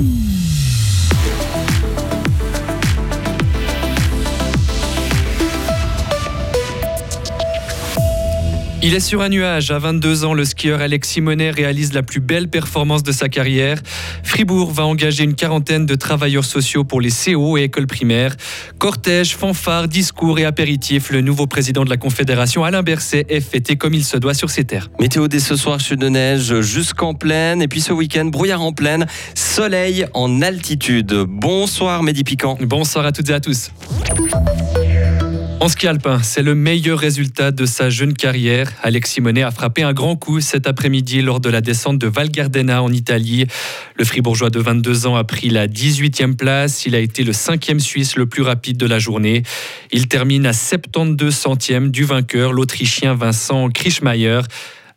Hum. Il est sur un nuage. À 22 ans, le skieur Alex Simonet réalise la plus belle performance de sa carrière. Fribourg va engager une quarantaine de travailleurs sociaux pour les CO et écoles primaires. Cortège, fanfare, discours et apéritifs. Le nouveau président de la Confédération, Alain Berset, est fêté comme il se doit sur ses terres. Météo dès ce soir, chute de neige jusqu'en plaine. Et puis ce week-end, brouillard en plaine, soleil en altitude. Bonsoir, Mehdi Piquant. Bonsoir à toutes et à tous. En ski alpin, c'est le meilleur résultat de sa jeune carrière. Alex Simonet a frappé un grand coup cet après-midi lors de la descente de Val Gardena en Italie. Le fribourgeois de 22 ans a pris la 18e place. Il a été le cinquième Suisse le plus rapide de la journée. Il termine à 72 centièmes du vainqueur, l'Autrichien Vincent Krischmeier.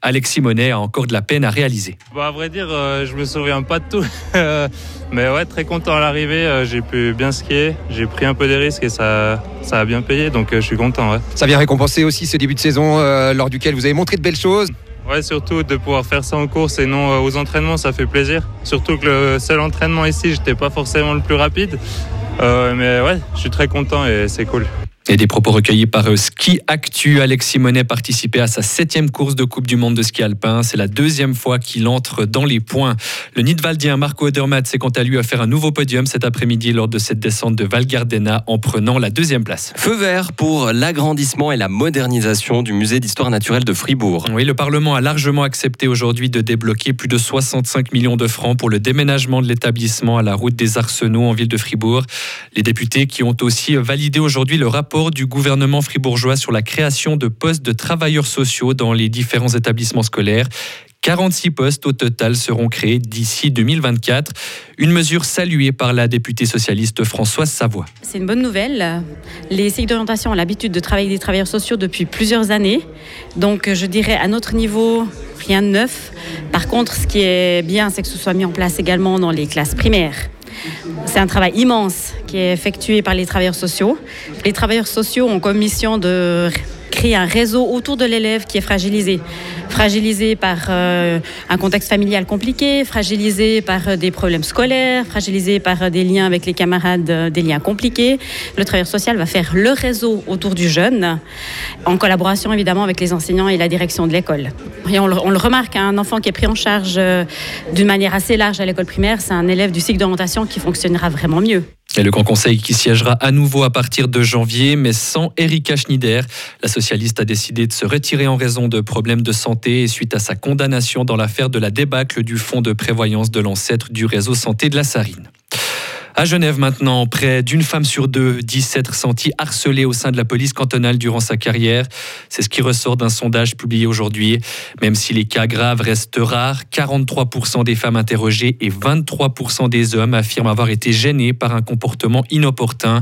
Alex Simonet a encore de la peine à réaliser. Bon, à vrai dire, euh, je me souviens pas de tout. Mais ouais, très content à l'arrivée. Euh, j'ai pu bien skier. J'ai pris un peu des risques et ça, ça a bien payé. Donc euh, je suis content. Ouais. Ça vient récompenser aussi ce début de saison euh, lors duquel vous avez montré de belles choses. Ouais, surtout de pouvoir faire ça en course et non aux entraînements, ça fait plaisir. Surtout que le seul entraînement ici, j'étais pas forcément le plus rapide. Euh, mais ouais, je suis très content et c'est cool. Et des propos recueillis par euh, Ski Actu. Alex Simonet participait à sa septième course de Coupe du Monde de ski alpin. C'est la deuxième fois qu'il entre dans les points. Le Nidwaldien Marco Odermatt s'est quant à lui à faire un nouveau podium cet après-midi lors de cette descente de Val Gardena en prenant la deuxième place. Feu vert pour l'agrandissement et la modernisation du musée d'histoire naturelle de Fribourg. Oui, le Parlement a largement accepté aujourd'hui de débloquer plus de 65 millions de francs pour le déménagement de l'établissement à la route des Arsenaux en ville de Fribourg. Les députés qui ont aussi validé aujourd'hui le rapport du gouvernement fribourgeois sur la création de postes de travailleurs sociaux dans les différents établissements scolaires. 46 postes au total seront créés d'ici 2024. Une mesure saluée par la députée socialiste Françoise Savoie. C'est une bonne nouvelle. Les cycles d'orientation ont l'habitude de travailler des travailleurs sociaux depuis plusieurs années. Donc je dirais à notre niveau, rien de neuf. Par contre, ce qui est bien, c'est que ce soit mis en place également dans les classes primaires. C'est un travail immense qui est effectué par les travailleurs sociaux. Les travailleurs sociaux ont comme mission de créer un réseau autour de l'élève qui est fragilisé. Fragilisé par euh, un contexte familial compliqué, fragilisé par euh, des problèmes scolaires, fragilisé par euh, des liens avec les camarades, des liens compliqués. Le travailleur social va faire le réseau autour du jeune, en collaboration évidemment avec les enseignants et la direction de l'école. Et on le, remarque, un enfant qui est pris en charge d'une manière assez large à l'école primaire, c'est un élève du cycle d'orientation qui fonctionnera vraiment mieux. Et le Grand Conseil qui siégera à nouveau à partir de janvier, mais sans Erika Schneider. La socialiste a décidé de se retirer en raison de problèmes de santé et suite à sa condamnation dans l'affaire de la débâcle du fonds de prévoyance de l'ancêtre du réseau santé de la Sarine. À Genève maintenant, près d'une femme sur deux dit s'être sentie harcelée au sein de la police cantonale durant sa carrière. C'est ce qui ressort d'un sondage publié aujourd'hui. Même si les cas graves restent rares, 43% des femmes interrogées et 23% des hommes affirment avoir été gênés par un comportement inopportun.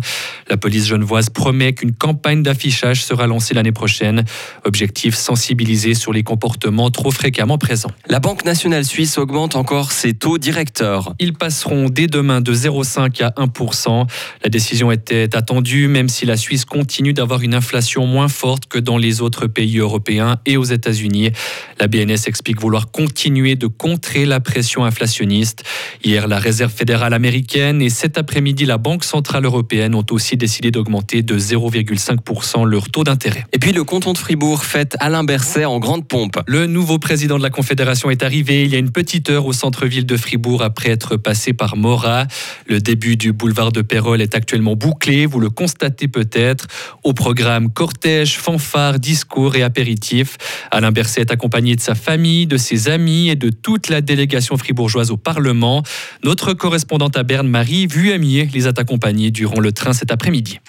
La police genevoise promet qu'une campagne d'affichage sera lancée l'année prochaine. Objectif sensibiliser sur les comportements trop fréquemment présents. La Banque nationale suisse augmente encore ses taux directeurs. Ils passeront dès demain de 0,5 à 1%. La décision était attendue, même si la Suisse continue d'avoir une inflation moins forte que dans les autres pays européens et aux États-Unis. La BNS explique vouloir continuer de contrer la pression inflationniste. Hier, la Réserve fédérale américaine et cet après-midi, la Banque centrale européenne ont aussi décidé d'augmenter de 0,5% leur taux d'intérêt. Et puis le canton de Fribourg fête Alain Berset en grande pompe. Le nouveau président de la Confédération est arrivé il y a une petite heure au centre-ville de Fribourg après être passé par Morat. Le début du boulevard de Pérol est actuellement bouclé, vous le constatez peut-être. Au programme cortège, fanfare, discours et apéritifs. Alain Berset est accompagné de sa famille, de ses amis et de toute la délégation fribourgeoise au Parlement. Notre correspondante à Berne, Marie Vuamier, les a accompagnés durant le train cet après-midi.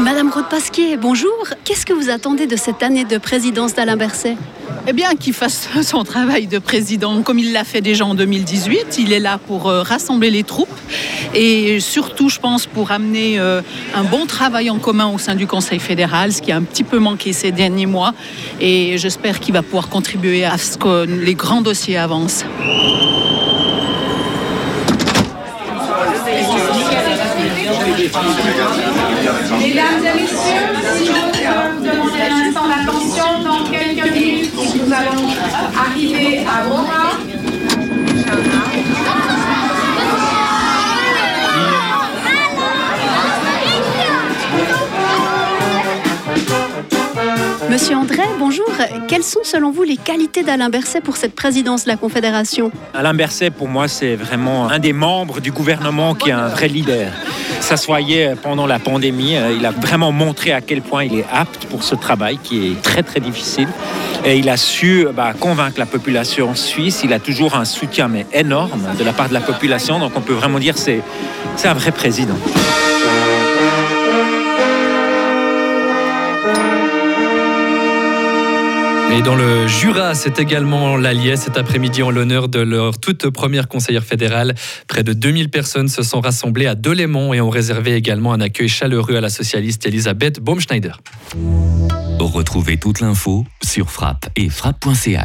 Madame Roth-Pasquier, bonjour. Qu'est-ce que vous attendez de cette année de présidence d'Alain Berset? Eh bien, qu'il fasse son travail de président comme il l'a fait déjà en 2018. Il est là pour euh, rassembler les troupes et surtout, je pense, pour amener euh, un bon travail en commun au sein du Conseil fédéral, ce qui a un petit peu manqué ces derniers mois. Et j'espère qu'il va pouvoir contribuer à ce que les grands dossiers avancent. Mesdames et messieurs, si vous nous demandez un instant d'attention, dans quelques minutes, nous allons arriver à Roma. Monsieur André, bonjour. Quelles sont selon vous les qualités d'Alain Berset pour cette présidence de la Confédération? Alain Berset, pour moi, c'est vraiment un des membres du gouvernement qui est un vrai leader. Ça se pendant la pandémie. euh, Il a vraiment montré à quel point il est apte pour ce travail qui est très très difficile. Et il a su bah, convaincre la population suisse. Il a toujours un soutien mais énorme de la part de la population. Donc on peut vraiment dire c'est c'est un vrai président. Et dans le Jura, c'est également l'Allier cet après-midi en l'honneur de leur toute première conseillère fédérale. Près de 2000 personnes se sont rassemblées à Delémont et ont réservé également un accueil chaleureux à la socialiste Elisabeth Baumschneider. Retrouvez toute l'info sur frappe et frappe.ch.